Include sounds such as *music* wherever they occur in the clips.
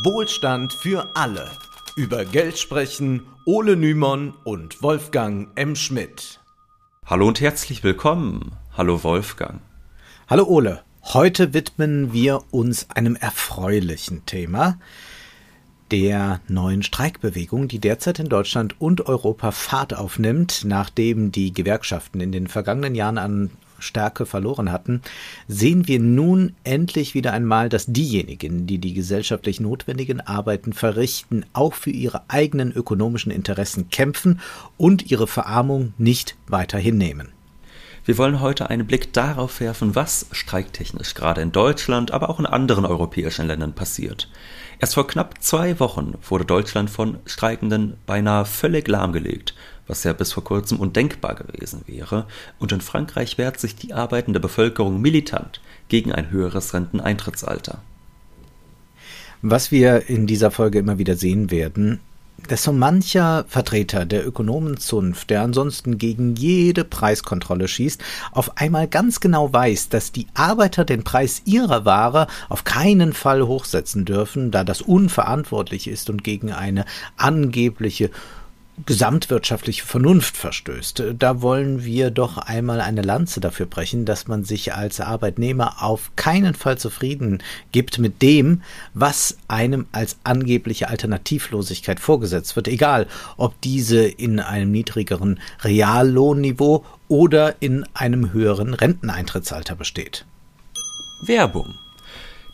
Wohlstand für alle. Über Geld sprechen Ole Nymon und Wolfgang M. Schmidt. Hallo und herzlich willkommen. Hallo Wolfgang. Hallo Ole. Heute widmen wir uns einem erfreulichen Thema der neuen Streikbewegung, die derzeit in Deutschland und Europa Fahrt aufnimmt, nachdem die Gewerkschaften in den vergangenen Jahren an Stärke verloren hatten, sehen wir nun endlich wieder einmal, dass diejenigen, die die gesellschaftlich notwendigen Arbeiten verrichten, auch für ihre eigenen ökonomischen Interessen kämpfen und ihre Verarmung nicht weiter hinnehmen. Wir wollen heute einen Blick darauf werfen, was streiktechnisch gerade in Deutschland, aber auch in anderen europäischen Ländern passiert. Erst vor knapp zwei Wochen wurde Deutschland von Streikenden beinahe völlig lahmgelegt was ja bis vor kurzem undenkbar gewesen wäre, und in Frankreich wehrt sich die arbeitende Bevölkerung militant gegen ein höheres Renteneintrittsalter. Was wir in dieser Folge immer wieder sehen werden, dass so mancher Vertreter der Ökonomenzunft, der ansonsten gegen jede Preiskontrolle schießt, auf einmal ganz genau weiß, dass die Arbeiter den Preis ihrer Ware auf keinen Fall hochsetzen dürfen, da das unverantwortlich ist und gegen eine angebliche gesamtwirtschaftliche Vernunft verstößt. Da wollen wir doch einmal eine Lanze dafür brechen, dass man sich als Arbeitnehmer auf keinen Fall zufrieden gibt mit dem, was einem als angebliche Alternativlosigkeit vorgesetzt wird, egal ob diese in einem niedrigeren Reallohnniveau oder in einem höheren Renteneintrittsalter besteht. Werbung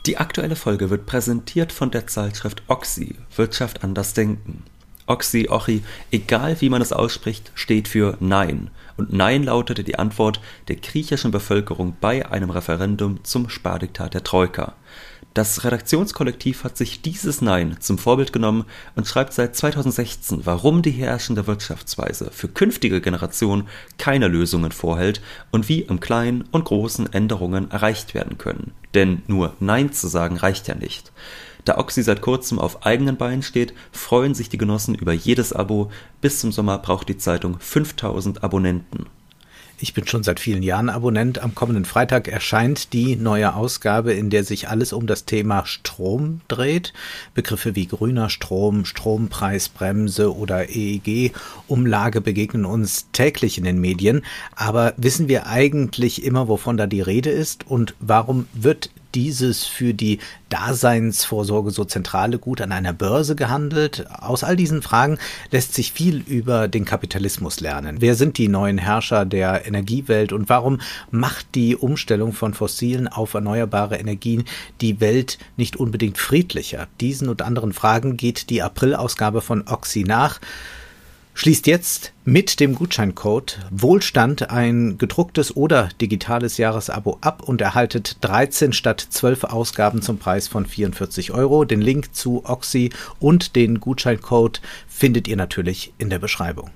die aktuelle Folge wird präsentiert von der Zeitschrift Oxy Wirtschaft anders denken. Oxy, Ochi, egal wie man es ausspricht, steht für Nein. Und Nein lautete die Antwort der griechischen Bevölkerung bei einem Referendum zum Spardiktat der Troika. Das Redaktionskollektiv hat sich dieses Nein zum Vorbild genommen und schreibt seit 2016, warum die herrschende Wirtschaftsweise für künftige Generationen keine Lösungen vorhält und wie im Kleinen und Großen Änderungen erreicht werden können. Denn nur Nein zu sagen reicht ja nicht. Da Oxy seit kurzem auf eigenen Beinen steht, freuen sich die Genossen über jedes Abo. Bis zum Sommer braucht die Zeitung 5000 Abonnenten. Ich bin schon seit vielen Jahren Abonnent. Am kommenden Freitag erscheint die neue Ausgabe, in der sich alles um das Thema Strom dreht. Begriffe wie grüner Strom, Strompreisbremse oder EEG-Umlage begegnen uns täglich in den Medien. Aber wissen wir eigentlich immer, wovon da die Rede ist und warum wird dieses für die Daseinsvorsorge so zentrale Gut an einer Börse gehandelt? Aus all diesen Fragen lässt sich viel über den Kapitalismus lernen. Wer sind die neuen Herrscher der Energiewelt und warum macht die Umstellung von fossilen auf erneuerbare Energien die Welt nicht unbedingt friedlicher? Diesen und anderen Fragen geht die Aprilausgabe von Oxy nach. Schließt jetzt mit dem Gutscheincode Wohlstand ein gedrucktes oder digitales Jahresabo ab und erhaltet 13 statt 12 Ausgaben zum Preis von 44 Euro. Den Link zu Oxy und den Gutscheincode findet ihr natürlich in der Beschreibung.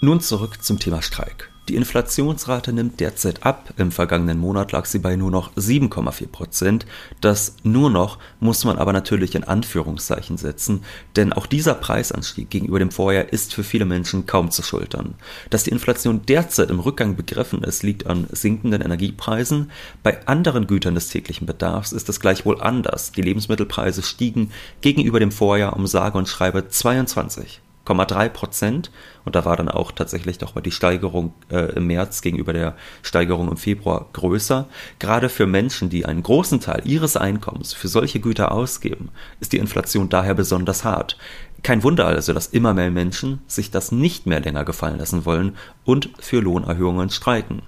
Nun zurück zum Thema Streik. Die Inflationsrate nimmt derzeit ab. Im vergangenen Monat lag sie bei nur noch 7,4 Prozent. Das nur noch muss man aber natürlich in Anführungszeichen setzen, denn auch dieser Preisanstieg gegenüber dem Vorjahr ist für viele Menschen kaum zu schultern. Dass die Inflation derzeit im Rückgang begriffen ist, liegt an sinkenden Energiepreisen. Bei anderen Gütern des täglichen Bedarfs ist es gleichwohl anders. Die Lebensmittelpreise stiegen gegenüber dem Vorjahr um sage und schreibe 22 6,3 Prozent. Und da war dann auch tatsächlich doch mal die Steigerung äh, im März gegenüber der Steigerung im Februar größer. Gerade für Menschen, die einen großen Teil ihres Einkommens für solche Güter ausgeben, ist die Inflation daher besonders hart. Kein Wunder also, dass immer mehr Menschen sich das nicht mehr länger gefallen lassen wollen und für Lohnerhöhungen streiken.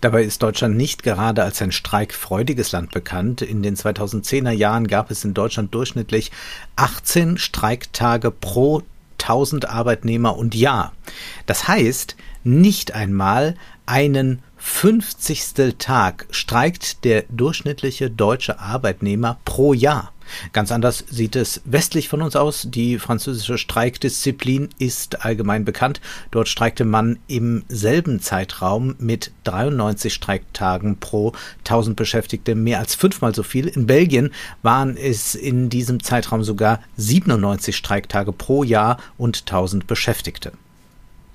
Dabei ist Deutschland nicht gerade als ein streikfreudiges Land bekannt. In den 2010er Jahren gab es in Deutschland durchschnittlich 18 Streiktage pro 1000 Arbeitnehmer und Jahr. Das heißt, nicht einmal einen 50. Tag streikt der durchschnittliche deutsche Arbeitnehmer pro Jahr. Ganz anders sieht es westlich von uns aus. Die französische Streikdisziplin ist allgemein bekannt. Dort streikte man im selben Zeitraum mit 93 Streiktagen pro 1000 Beschäftigte mehr als fünfmal so viel. In Belgien waren es in diesem Zeitraum sogar 97 Streiktage pro Jahr und 1000 Beschäftigte.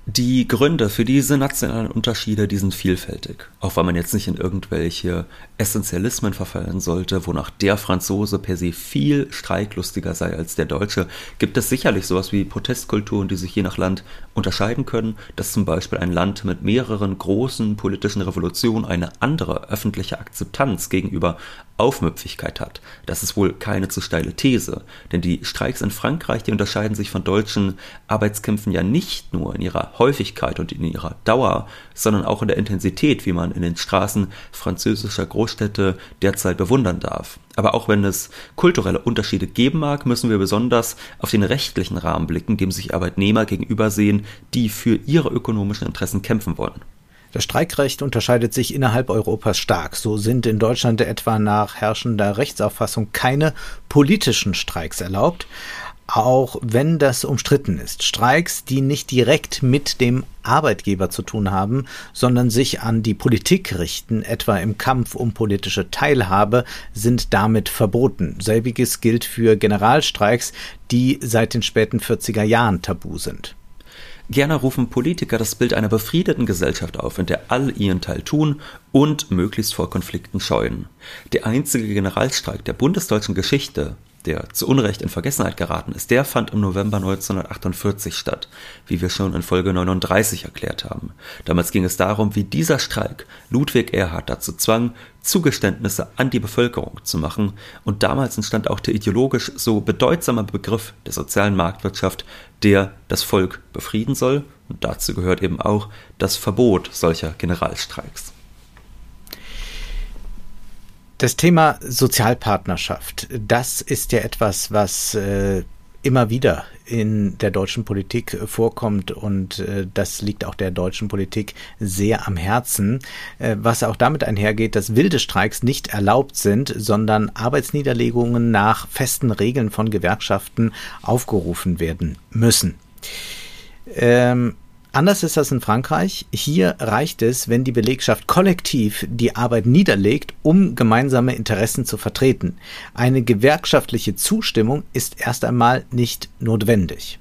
Die Gründe für diese nationalen Unterschiede, die sind vielfältig. Auch weil man jetzt nicht in irgendwelche Essentialismen verfallen sollte, wonach der Franzose per se viel streiklustiger sei als der Deutsche, gibt es sicherlich sowas wie Protestkulturen, die sich je nach Land unterscheiden können, dass zum Beispiel ein Land mit mehreren großen politischen Revolutionen eine andere öffentliche Akzeptanz gegenüber Aufmüpfigkeit hat. Das ist wohl keine zu steile These, denn die Streiks in Frankreich, die unterscheiden sich von deutschen Arbeitskämpfen ja nicht nur in ihrer Häufigkeit und in ihrer Dauer, sondern auch in der Intensität, wie man in den Straßen französischer Großstädte derzeit bewundern darf. Aber auch wenn es kulturelle Unterschiede geben mag, müssen wir besonders auf den rechtlichen Rahmen blicken, dem sich Arbeitnehmer gegenübersehen, die für ihre ökonomischen Interessen kämpfen wollen. Das Streikrecht unterscheidet sich innerhalb Europas stark. So sind in Deutschland etwa nach herrschender Rechtsauffassung keine politischen Streiks erlaubt, auch wenn das umstritten ist. Streiks, die nicht direkt mit dem Arbeitgeber zu tun haben, sondern sich an die Politik richten, etwa im Kampf um politische Teilhabe, sind damit verboten. Selbiges gilt für Generalstreiks, die seit den späten 40er Jahren tabu sind. Gerne rufen Politiker das Bild einer befriedeten Gesellschaft auf, in der alle ihren Teil tun und möglichst vor Konflikten scheuen. Der einzige Generalstreik der bundesdeutschen Geschichte, der zu Unrecht in Vergessenheit geraten ist, der fand im November 1948 statt, wie wir schon in Folge 39 erklärt haben. Damals ging es darum, wie dieser Streik Ludwig Erhard dazu zwang, Zugeständnisse an die Bevölkerung zu machen, und damals entstand auch der ideologisch so bedeutsame Begriff der sozialen Marktwirtschaft, der das Volk befrieden soll, und dazu gehört eben auch das Verbot solcher Generalstreiks. Das Thema Sozialpartnerschaft, das ist ja etwas, was äh, immer wieder in der deutschen Politik vorkommt und äh, das liegt auch der deutschen Politik sehr am Herzen, äh, was auch damit einhergeht, dass wilde Streiks nicht erlaubt sind, sondern Arbeitsniederlegungen nach festen Regeln von Gewerkschaften aufgerufen werden müssen. Ähm, Anders ist das in Frankreich. Hier reicht es, wenn die Belegschaft kollektiv die Arbeit niederlegt, um gemeinsame Interessen zu vertreten. Eine gewerkschaftliche Zustimmung ist erst einmal nicht notwendig.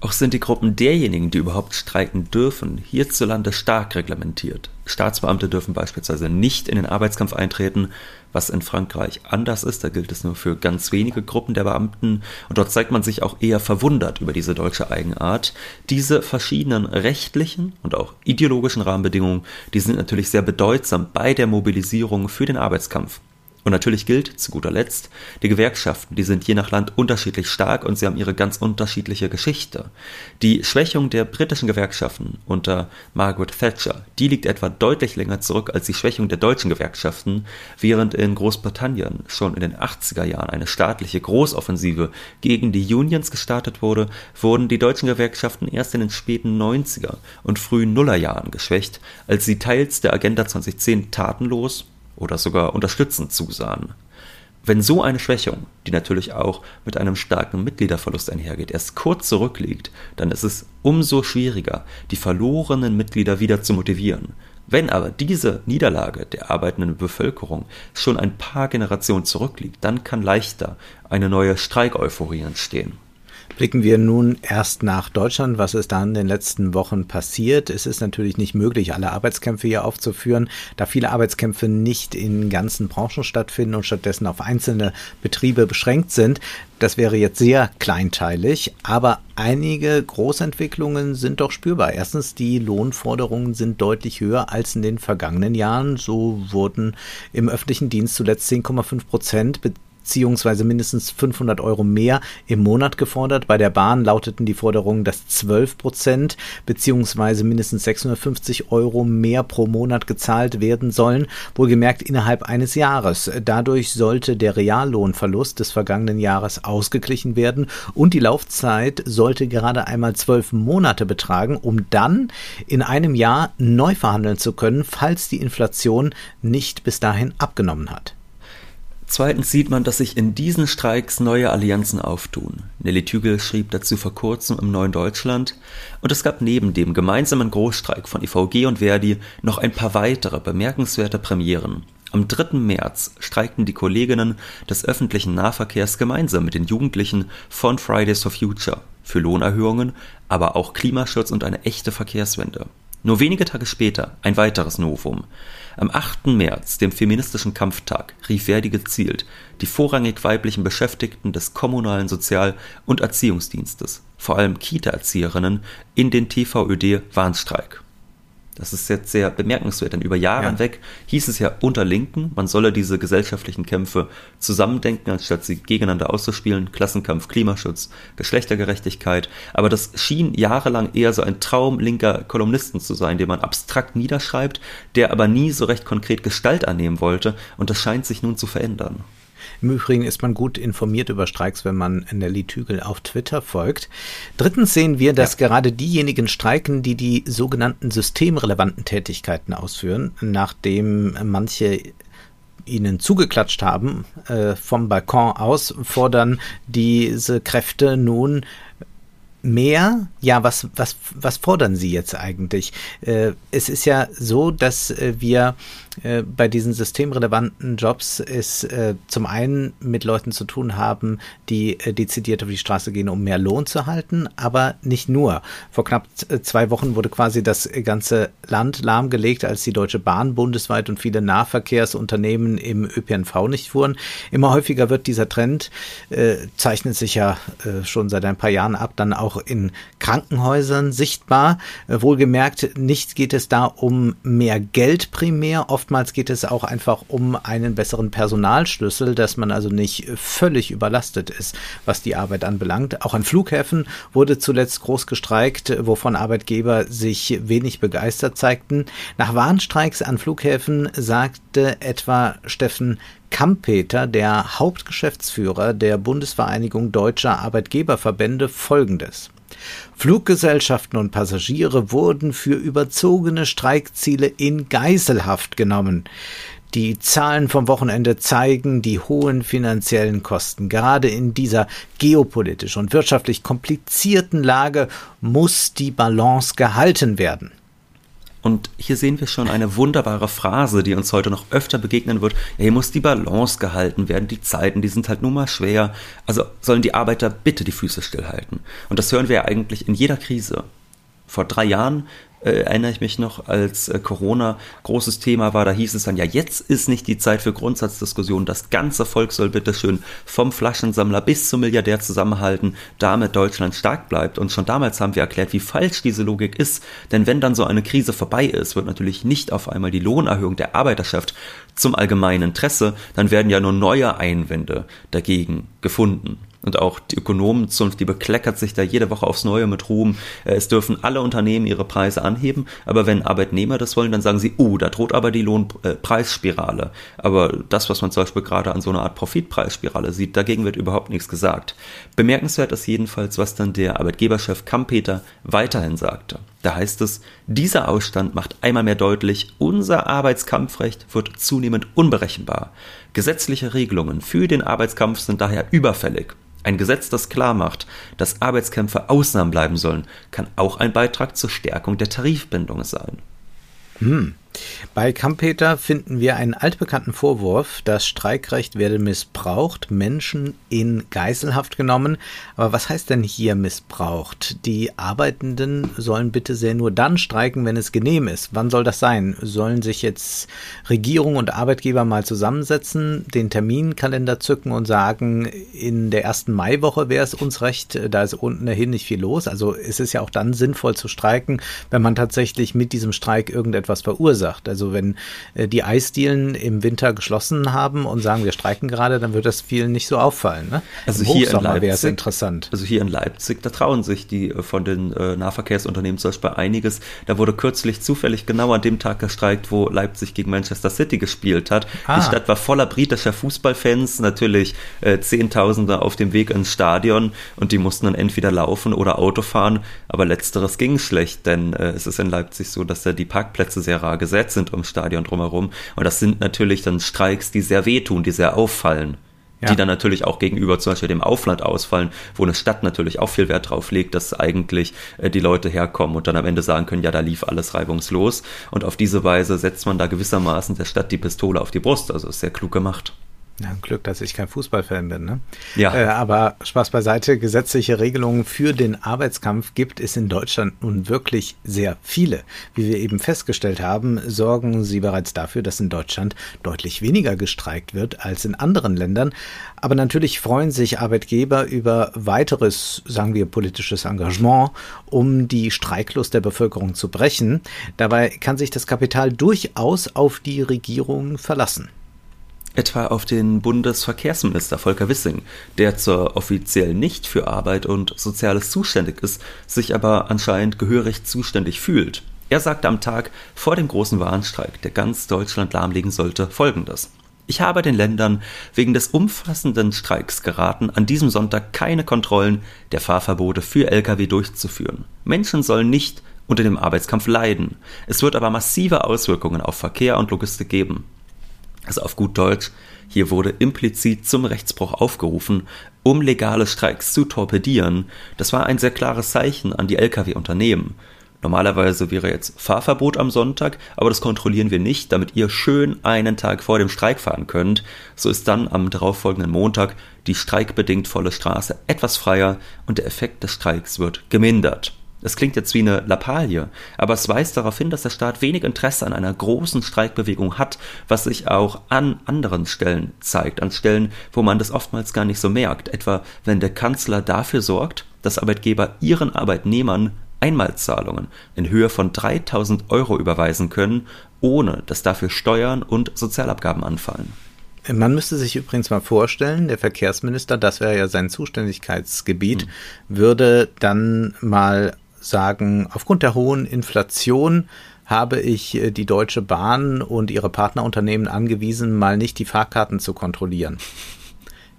Auch sind die Gruppen derjenigen, die überhaupt streiken dürfen, hierzulande stark reglementiert. Staatsbeamte dürfen beispielsweise nicht in den Arbeitskampf eintreten, was in Frankreich anders ist. Da gilt es nur für ganz wenige Gruppen der Beamten. Und dort zeigt man sich auch eher verwundert über diese deutsche Eigenart. Diese verschiedenen rechtlichen und auch ideologischen Rahmenbedingungen, die sind natürlich sehr bedeutsam bei der Mobilisierung für den Arbeitskampf. Und natürlich gilt zu guter Letzt, die Gewerkschaften, die sind je nach Land unterschiedlich stark und sie haben ihre ganz unterschiedliche Geschichte. Die Schwächung der britischen Gewerkschaften unter Margaret Thatcher, die liegt etwa deutlich länger zurück als die Schwächung der deutschen Gewerkschaften, während in Großbritannien schon in den 80er Jahren eine staatliche Großoffensive gegen die Unions gestartet wurde, wurden die deutschen Gewerkschaften erst in den späten 90er und frühen Nullerjahren geschwächt, als sie teils der Agenda 2010 tatenlos oder sogar unterstützend zusahen. Wenn so eine Schwächung, die natürlich auch mit einem starken Mitgliederverlust einhergeht, erst kurz zurückliegt, dann ist es umso schwieriger, die verlorenen Mitglieder wieder zu motivieren. Wenn aber diese Niederlage der arbeitenden Bevölkerung schon ein paar Generationen zurückliegt, dann kann leichter eine neue Streikeuphorie entstehen. Blicken wir nun erst nach Deutschland, was ist da in den letzten Wochen passiert. Es ist natürlich nicht möglich, alle Arbeitskämpfe hier aufzuführen, da viele Arbeitskämpfe nicht in ganzen Branchen stattfinden und stattdessen auf einzelne Betriebe beschränkt sind. Das wäre jetzt sehr kleinteilig, aber einige Großentwicklungen sind doch spürbar. Erstens, die Lohnforderungen sind deutlich höher als in den vergangenen Jahren. So wurden im öffentlichen Dienst zuletzt 10,5 Prozent beziehungsweise mindestens 500 Euro mehr im Monat gefordert. Bei der Bahn lauteten die Forderungen, dass 12 Prozent beziehungsweise mindestens 650 Euro mehr pro Monat gezahlt werden sollen, wohlgemerkt innerhalb eines Jahres. Dadurch sollte der Reallohnverlust des vergangenen Jahres ausgeglichen werden und die Laufzeit sollte gerade einmal zwölf Monate betragen, um dann in einem Jahr neu verhandeln zu können, falls die Inflation nicht bis dahin abgenommen hat. Zweitens sieht man, dass sich in diesen Streiks neue Allianzen auftun. Nelly Tügel schrieb dazu vor kurzem im Neuen Deutschland und es gab neben dem gemeinsamen Großstreik von IVG und Verdi noch ein paar weitere bemerkenswerte Premieren. Am 3. März streikten die Kolleginnen des öffentlichen Nahverkehrs gemeinsam mit den Jugendlichen von Fridays for Future. für Lohnerhöhungen, aber auch Klimaschutz und eine echte Verkehrswende. Nur wenige Tage später ein weiteres Novum. Am 8. März, dem feministischen Kampftag, rief Verdi gezielt die vorrangig weiblichen Beschäftigten des kommunalen Sozial- und Erziehungsdienstes, vor allem Kita-Erzieherinnen, in den TVÖD-Warnstreik. Das ist jetzt sehr bemerkenswert, denn über Jahre ja. hinweg hieß es ja unter Linken, man solle diese gesellschaftlichen Kämpfe zusammendenken, anstatt sie gegeneinander auszuspielen. Klassenkampf, Klimaschutz, Geschlechtergerechtigkeit. Aber das schien jahrelang eher so ein Traum linker Kolumnisten zu sein, den man abstrakt niederschreibt, der aber nie so recht konkret Gestalt annehmen wollte. Und das scheint sich nun zu verändern. Im Übrigen ist man gut informiert über Streiks, wenn man Nelly Tügel auf Twitter folgt. Drittens sehen wir, dass ja. gerade diejenigen streiken, die die sogenannten systemrelevanten Tätigkeiten ausführen, nachdem manche ihnen zugeklatscht haben äh, vom Balkon aus, fordern diese Kräfte nun mehr? Ja, was, was, was fordern Sie jetzt eigentlich? Äh, es ist ja so, dass äh, wir äh, bei diesen systemrelevanten Jobs es äh, zum einen mit Leuten zu tun haben, die äh, dezidiert auf die Straße gehen, um mehr Lohn zu halten, aber nicht nur. Vor knapp äh, zwei Wochen wurde quasi das ganze Land lahmgelegt, als die Deutsche Bahn bundesweit und viele Nahverkehrsunternehmen im ÖPNV nicht fuhren. Immer häufiger wird dieser Trend, äh, zeichnet sich ja äh, schon seit ein paar Jahren ab, dann auch in Krankenhäusern sichtbar. wohlgemerkt, nicht geht es da um mehr Geld primär, oft oftmals geht es auch einfach um einen besseren Personalschlüssel, dass man also nicht völlig überlastet ist, was die Arbeit anbelangt. Auch an Flughäfen wurde zuletzt groß gestreikt, wovon Arbeitgeber sich wenig begeistert zeigten. Nach Warnstreiks an Flughäfen sagte etwa Steffen Kampeter, der Hauptgeschäftsführer der Bundesvereinigung deutscher Arbeitgeberverbände, folgendes. Fluggesellschaften und Passagiere wurden für überzogene Streikziele in Geiselhaft genommen. Die Zahlen vom Wochenende zeigen die hohen finanziellen Kosten. Gerade in dieser geopolitisch und wirtschaftlich komplizierten Lage muss die Balance gehalten werden. Und hier sehen wir schon eine wunderbare Phrase, die uns heute noch öfter begegnen wird. Ja, hier muss die Balance gehalten werden. Die Zeiten, die sind halt nun mal schwer. Also sollen die Arbeiter bitte die Füße stillhalten. Und das hören wir ja eigentlich in jeder Krise. Vor drei Jahren äh, erinnere ich mich noch, als äh, Corona großes Thema war, da hieß es dann, ja, jetzt ist nicht die Zeit für Grundsatzdiskussionen, das ganze Volk soll bitteschön vom Flaschensammler bis zum Milliardär zusammenhalten, damit Deutschland stark bleibt. Und schon damals haben wir erklärt, wie falsch diese Logik ist, denn wenn dann so eine Krise vorbei ist, wird natürlich nicht auf einmal die Lohnerhöhung der Arbeiterschaft zum allgemeinen Interesse, dann werden ja nur neue Einwände dagegen gefunden und auch die Ökonomenzunft, die bekleckert sich da jede Woche aufs Neue mit Ruhm. Äh, es dürfen alle Unternehmen ihre Preise anheben, aber wenn Arbeitnehmer das wollen, dann sagen sie, oh, da droht aber die Lohnpreisspirale. Aber das, was man zum Beispiel gerade an so einer Art Profitpreisspirale sieht, dagegen wird überhaupt nichts gesagt. Bemerkenswert ist jedenfalls, was dann der Arbeitgeberchef Kampeter weiterhin sagte. Da heißt es, dieser Ausstand macht einmal mehr deutlich, unser Arbeitskampfrecht wird zunehmend unberechenbar. Gesetzliche Regelungen für den Arbeitskampf sind daher überfällig. Ein Gesetz, das klar macht, dass Arbeitskämpfe Ausnahmen bleiben sollen, kann auch ein Beitrag zur Stärkung der Tarifbindung sein. Hm. Bei Kampeter finden wir einen altbekannten Vorwurf, das Streikrecht werde missbraucht, Menschen in Geiselhaft genommen. Aber was heißt denn hier missbraucht? Die Arbeitenden sollen bitte sehr nur dann streiken, wenn es genehm ist. Wann soll das sein? Sollen sich jetzt Regierung und Arbeitgeber mal zusammensetzen, den Terminkalender zücken und sagen, in der ersten Maiwoche wäre es uns recht, da ist unten dahin nicht viel los. Also es ist ja auch dann sinnvoll zu streiken, wenn man tatsächlich mit diesem Streik irgendetwas verursacht verursacht. Also wenn äh, die Eisdielen im Winter geschlossen haben und sagen, wir streiken gerade, dann wird das vielen nicht so auffallen. Ne? Also Im hier in Leipzig, interessant. Also hier in Leipzig, da trauen sich die äh, von den äh, Nahverkehrsunternehmen zum Beispiel einiges. Da wurde kürzlich zufällig genau an dem Tag gestreikt, wo Leipzig gegen Manchester City gespielt hat. Ah. Die Stadt war voller britischer Fußballfans, natürlich äh, Zehntausende auf dem Weg ins Stadion und die mussten dann entweder laufen oder Auto fahren, aber letzteres ging schlecht, denn äh, es ist in Leipzig so, dass da die Parkplätze sehr rar gesetzt sind ums Stadion drumherum. Und das sind natürlich dann Streiks, die sehr wehtun, die sehr auffallen. Ja. Die dann natürlich auch gegenüber zum Beispiel dem Aufland ausfallen, wo eine Stadt natürlich auch viel Wert drauf legt, dass eigentlich äh, die Leute herkommen und dann am Ende sagen können, ja, da lief alles reibungslos. Und auf diese Weise setzt man da gewissermaßen der Stadt die Pistole auf die Brust. Also ist sehr klug gemacht. Ja, Glück, dass ich kein Fußballfan bin. Ne? Ja. Äh, aber Spaß beiseite, gesetzliche Regelungen für den Arbeitskampf gibt es in Deutschland nun wirklich sehr viele. Wie wir eben festgestellt haben, sorgen sie bereits dafür, dass in Deutschland deutlich weniger gestreikt wird als in anderen Ländern. Aber natürlich freuen sich Arbeitgeber über weiteres, sagen wir, politisches Engagement, um die Streiklust der Bevölkerung zu brechen. Dabei kann sich das Kapital durchaus auf die Regierung verlassen etwa auf den Bundesverkehrsminister Volker Wissing, der zwar offiziell nicht für Arbeit und Soziales zuständig ist, sich aber anscheinend gehörig zuständig fühlt. Er sagte am Tag vor dem großen Warnstreik, der ganz Deutschland lahmlegen sollte, folgendes. Ich habe den Ländern wegen des umfassenden Streiks geraten, an diesem Sonntag keine Kontrollen der Fahrverbote für Lkw durchzuführen. Menschen sollen nicht unter dem Arbeitskampf leiden. Es wird aber massive Auswirkungen auf Verkehr und Logistik geben. Also auf gut Deutsch, hier wurde implizit zum Rechtsbruch aufgerufen, um legale Streiks zu torpedieren. Das war ein sehr klares Zeichen an die Lkw-Unternehmen. Normalerweise wäre jetzt Fahrverbot am Sonntag, aber das kontrollieren wir nicht, damit ihr schön einen Tag vor dem Streik fahren könnt. So ist dann am darauffolgenden Montag die streikbedingt volle Straße etwas freier und der Effekt des Streiks wird gemindert. Es klingt jetzt wie eine Lappalie, aber es weist darauf hin, dass der Staat wenig Interesse an einer großen Streikbewegung hat, was sich auch an anderen Stellen zeigt, an Stellen, wo man das oftmals gar nicht so merkt, etwa wenn der Kanzler dafür sorgt, dass Arbeitgeber ihren Arbeitnehmern Einmalzahlungen in Höhe von 3000 Euro überweisen können, ohne dass dafür Steuern und Sozialabgaben anfallen. Man müsste sich übrigens mal vorstellen, der Verkehrsminister, das wäre ja sein Zuständigkeitsgebiet, hm. würde dann mal sagen, aufgrund der hohen Inflation habe ich äh, die Deutsche Bahn und ihre Partnerunternehmen angewiesen, mal nicht die Fahrkarten zu kontrollieren.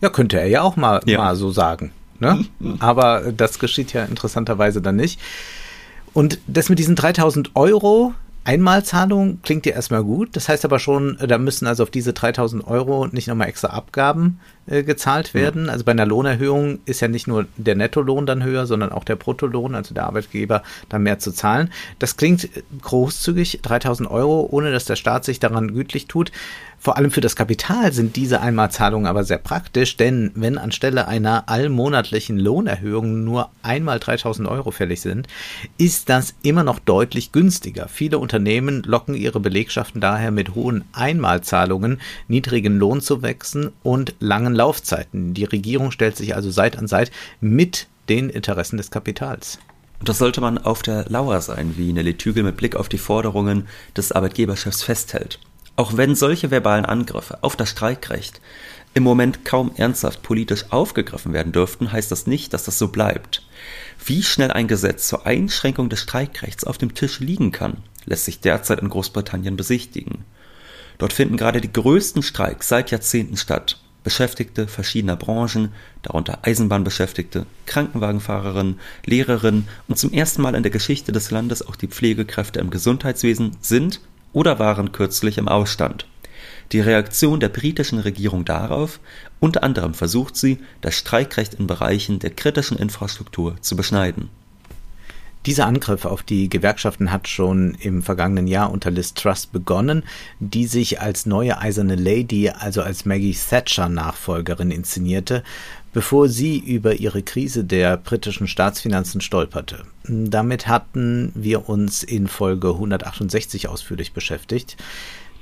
Ja, könnte er ja auch mal, ja. mal so sagen. Ne? Aber das geschieht ja interessanterweise dann nicht. Und das mit diesen 3000 Euro, Einmalzahlung klingt ja erstmal gut. Das heißt aber schon, da müssen also auf diese 3000 Euro nicht nochmal extra Abgaben äh, gezahlt werden. Ja. Also bei einer Lohnerhöhung ist ja nicht nur der Nettolohn dann höher, sondern auch der Bruttolohn, also der Arbeitgeber dann mehr zu zahlen. Das klingt großzügig, 3000 Euro, ohne dass der Staat sich daran gütlich tut. Vor allem für das Kapital sind diese Einmalzahlungen aber sehr praktisch, denn wenn anstelle einer allmonatlichen Lohnerhöhung nur einmal 3000 Euro fällig sind, ist das immer noch deutlich günstiger. Viele Unternehmen locken ihre Belegschaften daher mit hohen Einmalzahlungen, niedrigen Lohnzuwächsen und langen Laufzeiten. Die Regierung stellt sich also Seit an Seit mit den Interessen des Kapitals. Und das sollte man auf der Lauer sein, wie Nelly Tügel mit Blick auf die Forderungen des Arbeitgeberchefs festhält. Auch wenn solche verbalen Angriffe auf das Streikrecht im Moment kaum ernsthaft politisch aufgegriffen werden dürften, heißt das nicht, dass das so bleibt. Wie schnell ein Gesetz zur Einschränkung des Streikrechts auf dem Tisch liegen kann, lässt sich derzeit in Großbritannien besichtigen. Dort finden gerade die größten Streiks seit Jahrzehnten statt. Beschäftigte verschiedener Branchen, darunter Eisenbahnbeschäftigte, Krankenwagenfahrerinnen, Lehrerinnen und zum ersten Mal in der Geschichte des Landes auch die Pflegekräfte im Gesundheitswesen sind oder waren kürzlich im Ausstand. Die Reaktion der britischen Regierung darauf, unter anderem versucht sie, das Streikrecht in Bereichen der kritischen Infrastruktur zu beschneiden. Dieser Angriff auf die Gewerkschaften hat schon im vergangenen Jahr unter Liz Truss begonnen, die sich als neue eiserne Lady, also als Maggie Thatcher Nachfolgerin inszenierte, bevor sie über ihre Krise der britischen Staatsfinanzen stolperte. Damit hatten wir uns in Folge 168 ausführlich beschäftigt.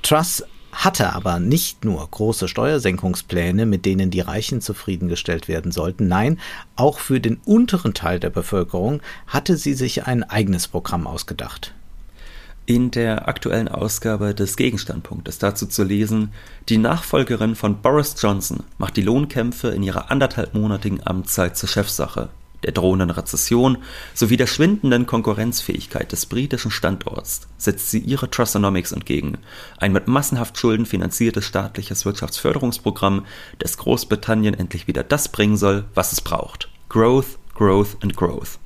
Truss hatte aber nicht nur große Steuersenkungspläne, mit denen die Reichen zufriedengestellt werden sollten, nein, auch für den unteren Teil der Bevölkerung hatte sie sich ein eigenes Programm ausgedacht. In der aktuellen Ausgabe des Gegenstandpunktes dazu zu lesen, die Nachfolgerin von Boris Johnson macht die Lohnkämpfe in ihrer anderthalbmonatigen Amtszeit zur Chefsache, der drohenden Rezession sowie der schwindenden Konkurrenzfähigkeit des britischen Standorts setzt sie ihre Trustonomics entgegen, ein mit massenhaft Schulden finanziertes staatliches Wirtschaftsförderungsprogramm, das Großbritannien endlich wieder das bringen soll, was es braucht. Growth, Growth and Growth.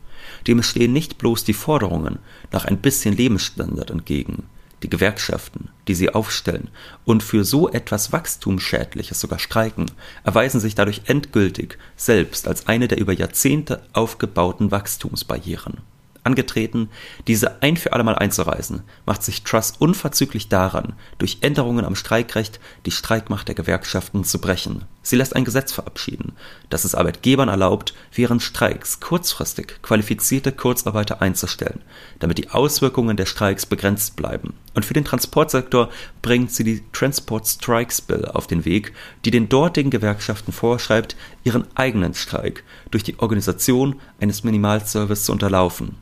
Dem stehen nicht bloß die Forderungen nach ein bisschen Lebensstandard entgegen, die Gewerkschaften, die sie aufstellen und für so etwas Wachstumsschädliches sogar streiken, erweisen sich dadurch endgültig selbst als eine der über Jahrzehnte aufgebauten Wachstumsbarrieren. Angetreten, diese ein für allemal einzureißen, macht sich Truss unverzüglich daran, durch Änderungen am Streikrecht die Streikmacht der Gewerkschaften zu brechen. Sie lässt ein Gesetz verabschieden, das es Arbeitgebern erlaubt, während Streiks kurzfristig qualifizierte Kurzarbeiter einzustellen, damit die Auswirkungen der Streiks begrenzt bleiben. Und für den Transportsektor bringt sie die Transport Strikes Bill auf den Weg, die den dortigen Gewerkschaften vorschreibt, ihren eigenen Streik durch die Organisation eines Minimalservice zu unterlaufen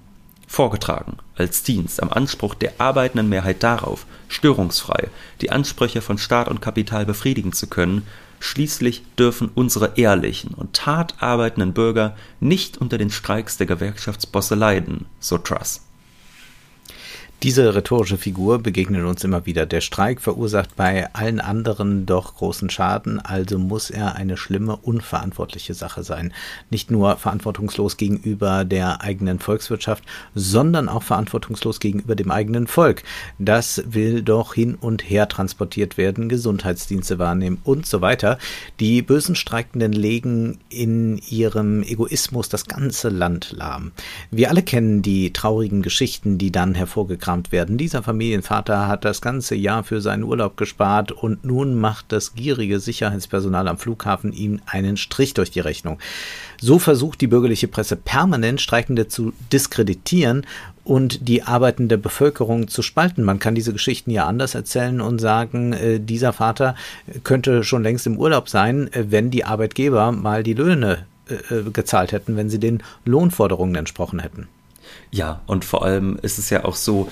vorgetragen als Dienst am Anspruch der arbeitenden Mehrheit darauf, störungsfrei die Ansprüche von Staat und Kapital befriedigen zu können, schließlich dürfen unsere ehrlichen und tat arbeitenden Bürger nicht unter den Streiks der Gewerkschaftsbosse leiden, so Truss. Diese rhetorische Figur begegnet uns immer wieder. Der Streik verursacht bei allen anderen doch großen Schaden, also muss er eine schlimme, unverantwortliche Sache sein. Nicht nur verantwortungslos gegenüber der eigenen Volkswirtschaft, sondern auch verantwortungslos gegenüber dem eigenen Volk. Das will doch hin und her transportiert werden, Gesundheitsdienste wahrnehmen und so weiter. Die bösen Streikenden legen in ihrem Egoismus das ganze Land lahm. Wir alle kennen die traurigen Geschichten, die dann hervorgekramt abgekramt werden. Dieser Familienvater hat das ganze Jahr für seinen Urlaub gespart und nun macht das gierige Sicherheitspersonal am Flughafen ihm einen Strich durch die Rechnung. So versucht die bürgerliche Presse permanent Streikende zu diskreditieren und die arbeitende Bevölkerung zu spalten. Man kann diese Geschichten ja anders erzählen und sagen, äh, dieser Vater könnte schon längst im Urlaub sein, äh, wenn die Arbeitgeber mal die Löhne äh gezahlt hätten, wenn sie den Lohnforderungen entsprochen hätten. Ja, und vor allem ist es ja auch so,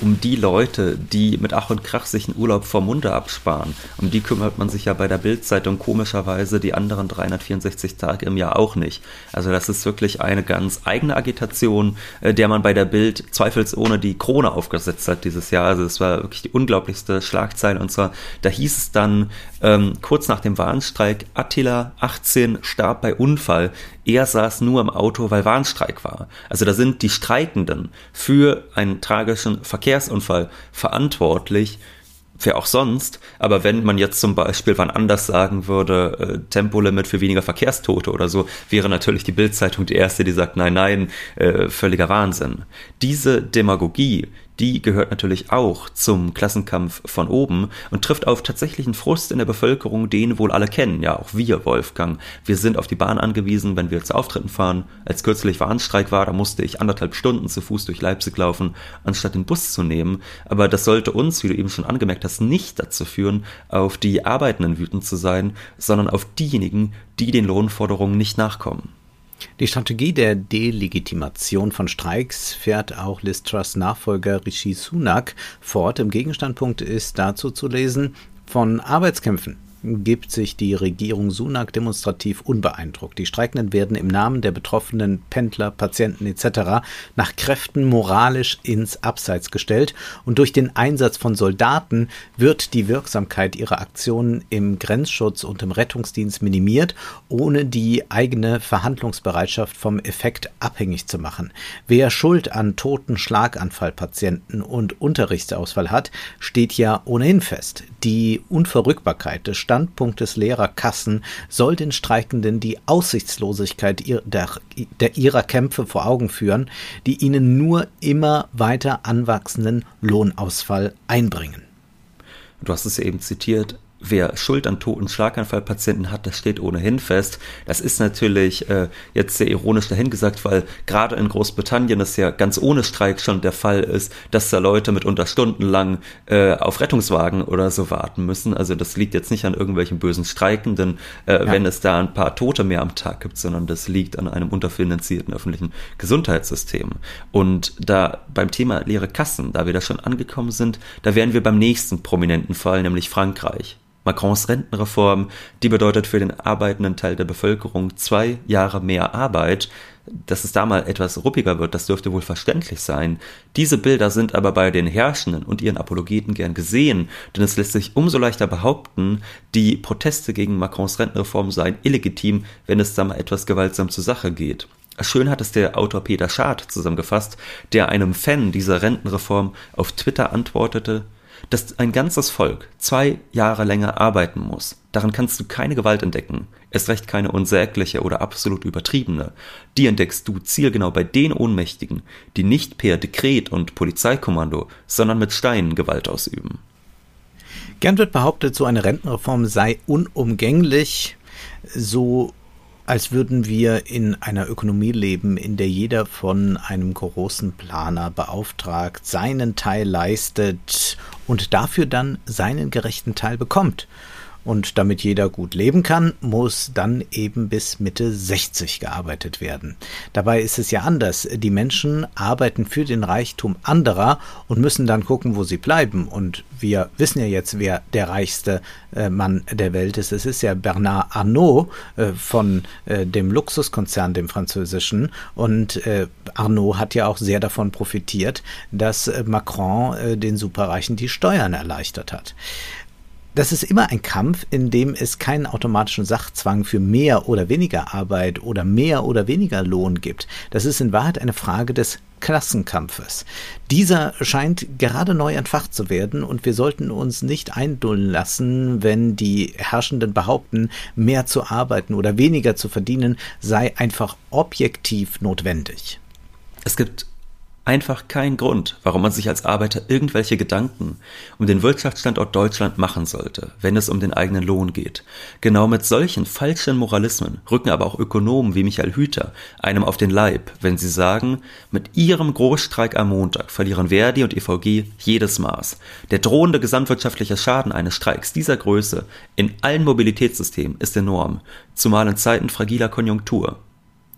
um die Leute, die mit Ach und Krach sich einen Urlaub vor Munde absparen. Um die kümmert man sich ja bei der Bildzeitung komischerweise die anderen 364 Tage im Jahr auch nicht. Also das ist wirklich eine ganz eigene Agitation, äh, der man bei der Bild zweifelsohne die Krone aufgesetzt hat dieses Jahr. Also es war wirklich die unglaublichste Schlagzeile und zwar, da hieß es dann ähm, kurz nach dem Warnstreik, Attila 18 starb bei Unfall. Er saß nur im Auto, weil Warnstreik war. Also da sind die Streikenden für einen tragischen Verkehr Verkehrsunfall verantwortlich, wer auch sonst. Aber wenn man jetzt zum Beispiel wann anders sagen würde, äh, Tempolimit für weniger Verkehrstote oder so, wäre natürlich die Bildzeitung die erste, die sagt, nein, nein, äh, völliger Wahnsinn. Diese Demagogie, die gehört natürlich auch zum Klassenkampf von oben und trifft auf tatsächlichen Frust in der Bevölkerung, den wohl alle kennen, ja auch wir, Wolfgang. Wir sind auf die Bahn angewiesen, wenn wir zu Auftritten fahren. Als kürzlich Warnstreik war, da musste ich anderthalb Stunden zu Fuß durch Leipzig laufen, anstatt den Bus zu nehmen. Aber das sollte uns, wie du eben schon angemerkt hast, nicht dazu führen, auf die Arbeitenden wütend zu sein, sondern auf diejenigen, die den Lohnforderungen nicht nachkommen. Die Strategie der Delegitimation von Streiks fährt auch Liz Nachfolger Rishi Sunak fort. Im Gegenstandpunkt ist dazu zu lesen, von Arbeitskämpfen gibt sich die Regierung Sunak demonstrativ unbeeindruckt. Die Streikenden werden im Namen der betroffenen Pendler, Patienten etc. nach Kräften moralisch ins Abseits gestellt und durch den Einsatz von Soldaten wird die Wirksamkeit ihrer Aktionen im Grenzschutz und im Rettungsdienst minimiert, ohne die eigene Verhandlungsbereitschaft vom Effekt abhängig zu machen. Wer Schuld an toten Schlaganfallpatienten und Unterrichtsausfall hat, steht ja ohnehin fest. Die Unverrückbarkeit des Staats Standpunkt des Lehrerkassen soll den Streikenden die Aussichtslosigkeit der, der ihrer Kämpfe vor Augen führen, die ihnen nur immer weiter anwachsenden Lohnausfall einbringen. Du hast es eben zitiert, wer Schuld an toten Schlaganfallpatienten hat, das steht ohnehin fest. Das ist natürlich äh, jetzt sehr ironisch dahingesagt, weil gerade in Großbritannien es ja ganz ohne Streik schon der Fall ist, dass da Leute mitunter stundenlang äh, auf Rettungswagen oder so warten müssen. Also das liegt jetzt nicht an irgendwelchen bösen Streikenden, äh, ja. wenn es da ein paar Tote mehr am Tag gibt, sondern das liegt an einem unterfinanzierten öffentlichen Gesundheitssystem. Und da beim Thema leere Kassen, da wir da schon angekommen sind, da wären wir beim nächsten prominenten Fall, nämlich Frankreich. Macrons Rentenreform, die bedeutet für den arbeitenden Teil der Bevölkerung zwei Jahre mehr Arbeit. Dass es da mal etwas ruppiger wird, das dürfte wohl verständlich sein. Diese Bilder sind aber bei den Herrschenden und ihren Apologeten gern gesehen, denn es lässt sich umso leichter behaupten, die Proteste gegen Macrons Rentenreform seien illegitim, wenn es da mal etwas gewaltsam zur Sache geht. Schön hat es der Autor Peter Schad zusammengefasst, der einem Fan dieser Rentenreform auf Twitter antwortete, Dass ein ganzes Volk zwei Jahre länger arbeiten muss, daran kannst du keine Gewalt entdecken, erst recht keine unsägliche oder absolut übertriebene. Die entdeckst du zielgenau bei den Ohnmächtigen, die nicht per Dekret und Polizeikommando, sondern mit Steinen Gewalt ausüben. Gern wird behauptet, so eine Rentenreform sei unumgänglich, so als würden wir in einer Ökonomie leben, in der jeder von einem großen Planer beauftragt seinen Teil leistet und dafür dann seinen gerechten Teil bekommt. Und damit jeder gut leben kann, muss dann eben bis Mitte 60 gearbeitet werden. Dabei ist es ja anders. Die Menschen arbeiten für den Reichtum anderer und müssen dann gucken, wo sie bleiben. Und wir wissen ja jetzt, wer der reichste äh, Mann der Welt ist. Es ist ja Bernard Arnault äh, von äh, dem Luxuskonzern, dem französischen. Und Arnault hat ja auch sehr davon profitiert, dass Macron den Superreichen die Steuern erleichtert hat das ist immer ein Kampf, in dem es keinen automatischen Sachzwang für mehr oder weniger Arbeit oder mehr oder weniger Lohn gibt. Das ist in Wahrheit eine Frage des Klassenkampfes. Dieser scheint gerade neu entfacht zu werden und wir sollten uns nicht eindulden lassen, wenn die Herrschenden behaupten, mehr zu arbeiten oder weniger zu verdienen sei einfach objektiv notwendig. Es gibt einfach kein Grund, warum man sich als Arbeiter irgendwelche Gedanken um den Wirtschaftsstandort Deutschland machen sollte, wenn es um den eigenen Lohn geht. Genau mit solchen falschen Moralismen rücken aber auch Ökonomen wie Michael Hüter einem auf den Leib, wenn sie sagen, mit ihrem Großstreik am Montag verlieren Verdi und EVG jedes Maß. Der drohende gesamtwirtschaftliche Schaden eines Streiks dieser Größe in allen Mobilitätssystemen ist enorm, zumal in Zeiten fragiler Konjunktur.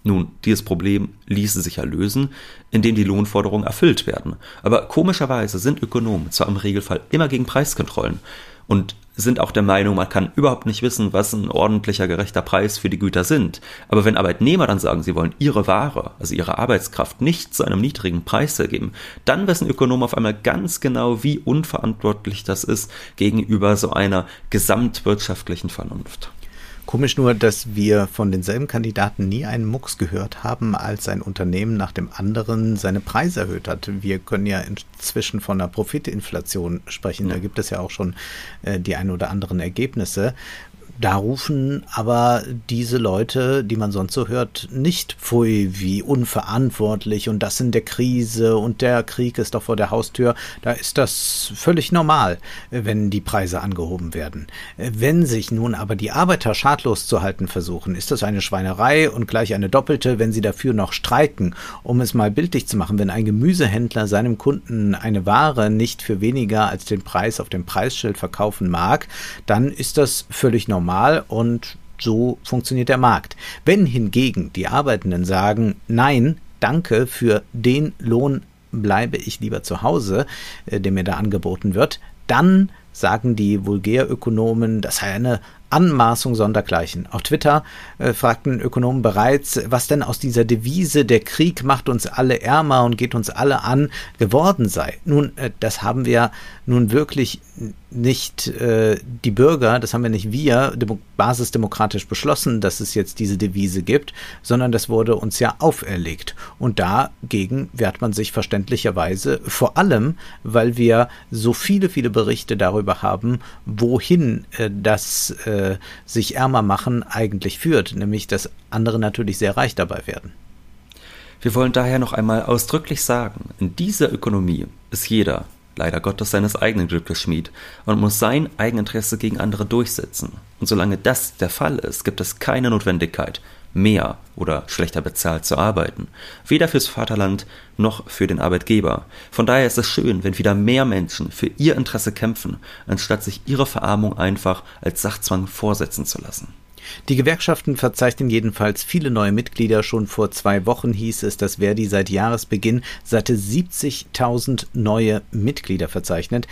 Nun, dieses Problem ließe sich ja lösen, indem die Lohnforderungen erfüllt werden. Aber komischerweise sind Ökonomen zwar im Regelfall immer gegen Preiskontrollen und sind auch der Meinung, man kann überhaupt nicht wissen, was ein ordentlicher, gerechter Preis für die Güter sind. Aber wenn Arbeitnehmer dann sagen, sie wollen ihre Ware, also ihre Arbeitskraft, nicht zu einem niedrigen Preis ergeben, dann wissen Ökonomen auf einmal ganz genau, wie unverantwortlich das ist gegenüber so einer gesamtwirtschaftlichen Vernunft. Komisch nur, dass wir von denselben Kandidaten nie einen Mucks gehört haben, als ein Unternehmen nach dem anderen seine Preise erhöht hat. Wir können ja inzwischen von einer Profitinflation sprechen. Ja. Da gibt es ja auch schon äh, die ein oder anderen Ergebnisse da rufen aber diese Leute, die man sonst so hört, nicht pfui wie unverantwortlich und das in der Krise und der Krieg ist doch vor der Haustür. Da ist das völlig normal, wenn die Preise angehoben werden. Wenn sich nun aber die Arbeiter schadlos zu halten versuchen, ist das eine Schweinerei und gleich eine doppelte, wenn sie dafür noch streiken. Um es mal bildlich zu machen, wenn ein Gemüsehändler seinem Kunden eine Ware nicht für weniger als den Preis auf dem Preisschild verkaufen mag, dann ist das völlig normal normal und so funktioniert der Markt. Wenn hingegen die Arbeitenden sagen, nein, danke, für den Lohn bleibe ich lieber zu Hause, äh, der mir da angeboten wird, dann sagen die Vulgärökonomen, das sei eine Anmaßung sondergleichen. Auf Twitter äh, fragten Ökonomen bereits, was denn aus dieser Devise, der Krieg macht uns alle ärmer und geht uns alle an, geworden sei. Nun, äh, das haben wir nun wirklich nicht äh, die Bürger, das haben wir nicht wir demo basisdemokratisch beschlossen, dass es jetzt diese Devise gibt, sondern das wurde uns ja auferlegt. Und dagegen wehrt man sich verständlicherweise, vor allem, weil wir so viele, viele Berichte darüber haben, wohin äh, das äh, sich ärmer machen eigentlich führt, nämlich dass andere natürlich sehr reich dabei werden. Wir wollen daher noch einmal ausdrücklich sagen, in dieser Ökonomie ist jeder, leider Gottes seines eigenen Glückes Schmied und muss sein Eigeninteresse gegen andere durchsetzen. Und solange das der Fall ist, gibt es keine Notwendigkeit, mehr oder schlechter bezahlt zu arbeiten. Weder fürs Vaterland noch für den Arbeitgeber. Von daher ist es schön, wenn wieder mehr Menschen für ihr Interesse kämpfen, anstatt sich ihre Verarmung einfach als Sachzwang vorsetzen zu lassen. Die Gewerkschaften verzeichnen jedenfalls viele neue Mitglieder. Schon vor zwei Wochen hieß es, dass Verdi seit Jahresbeginn satte 70.000 neue Mitglieder verzeichnet.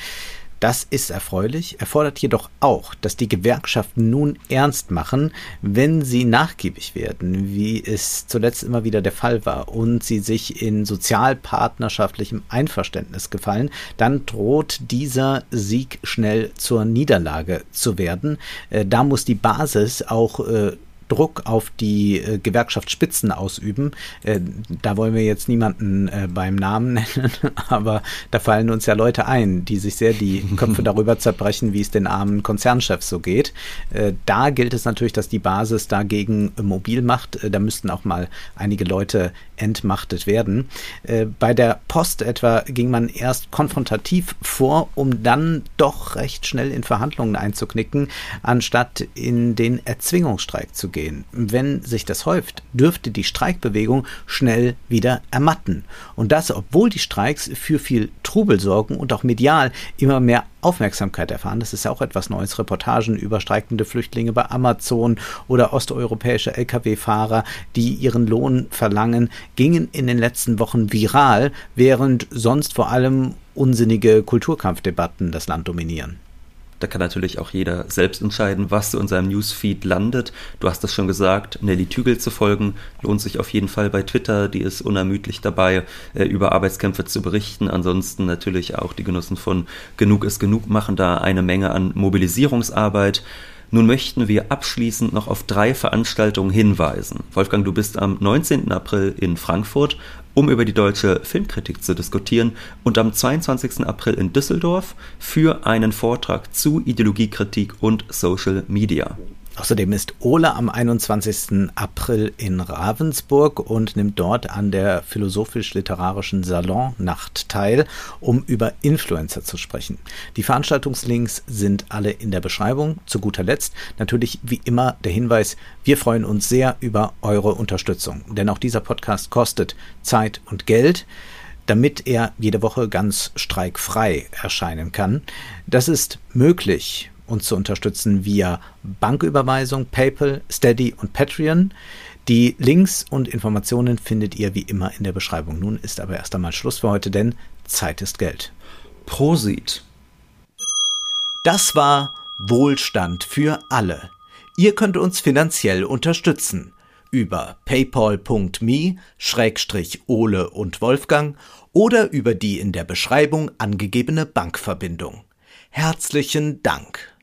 Das ist erfreulich, erfordert jedoch auch, dass die Gewerkschaften nun ernst machen, wenn sie nachgiebig werden, wie es zuletzt immer wieder der Fall war, und sie sich in sozialpartnerschaftlichem Einverständnis gefallen, dann droht dieser Sieg schnell zur Niederlage zu werden. Äh, da muss die Basis auch äh, Druck auf die äh, Gewerkschaftsspitzen ausüben. Äh, da wollen wir jetzt niemanden äh, beim Namen *laughs* nennen, aber da fallen uns ja Leute ein, die sich sehr die Köpfe *laughs* darüber zerbrechen, wie es den armen Konzernchefs so geht. Äh, da gilt es natürlich, dass die Basis dagegen mobil macht. Äh, da müssten auch mal einige Leute entmachtet werden. Äh, bei der Post etwa ging man erst konfrontativ vor, um dann doch recht schnell in Verhandlungen einzuknicken, anstatt in den Erzwingungsstreik zu gehen. Wenn sich das häuft, dürfte die Streikbewegung schnell wieder ermatten. Und das, obwohl die Streiks für viel Trubel sorgen und auch medial immer mehr Aufmerksamkeit erfahren. Das ist ja auch etwas Neues. Reportagen über streikende Flüchtlinge bei Amazon oder osteuropäische Lkw-Fahrer, die ihren Lohn verlangen, gingen in den letzten Wochen viral, während sonst vor allem unsinnige Kulturkampfdebatten das Land dominieren. Da kann natürlich auch jeder selbst entscheiden, was in seinem Newsfeed landet. Du hast es schon gesagt, Nelly Tügel zu folgen, lohnt sich auf jeden Fall bei Twitter. Die ist unermüdlich dabei, äh, über Arbeitskämpfe zu berichten. Ansonsten natürlich auch die Genossen von Genug ist Genug machen da eine Menge an Mobilisierungsarbeit. Nun möchten wir abschließend noch auf drei Veranstaltungen hinweisen. Wolfgang, du bist am 19. April in Frankfurt, um über die deutsche Filmkritik zu diskutieren und am 22. April in Düsseldorf für einen Vortrag zu Ideologiekritik und Social Media. Außerdem ist Ole am 21. April in Ravensburg und nimmt dort an der philosophisch-literarischen Salonnacht teil, um über Influencer zu sprechen. Die Veranstaltungslinks sind alle in der Beschreibung. Zu guter Letzt natürlich wie immer der Hinweis, wir freuen uns sehr über eure Unterstützung, denn auch dieser Podcast kostet Zeit und Geld damit er jede Woche ganz streikfrei erscheinen kann. Das ist möglich uns zu unterstützen via Banküberweisung, PayPal, Steady und Patreon. Die Links und Informationen findet ihr wie immer in der Beschreibung. Nun ist aber erst einmal Schluss für heute, denn Zeit ist Geld. Prosit. Das war Wohlstand für alle. Ihr könnt uns finanziell unterstützen über paypal.me Schrägstrich Ole und Wolfgang oder über die in der Beschreibung angegebene Bankverbindung. Herzlichen Dank.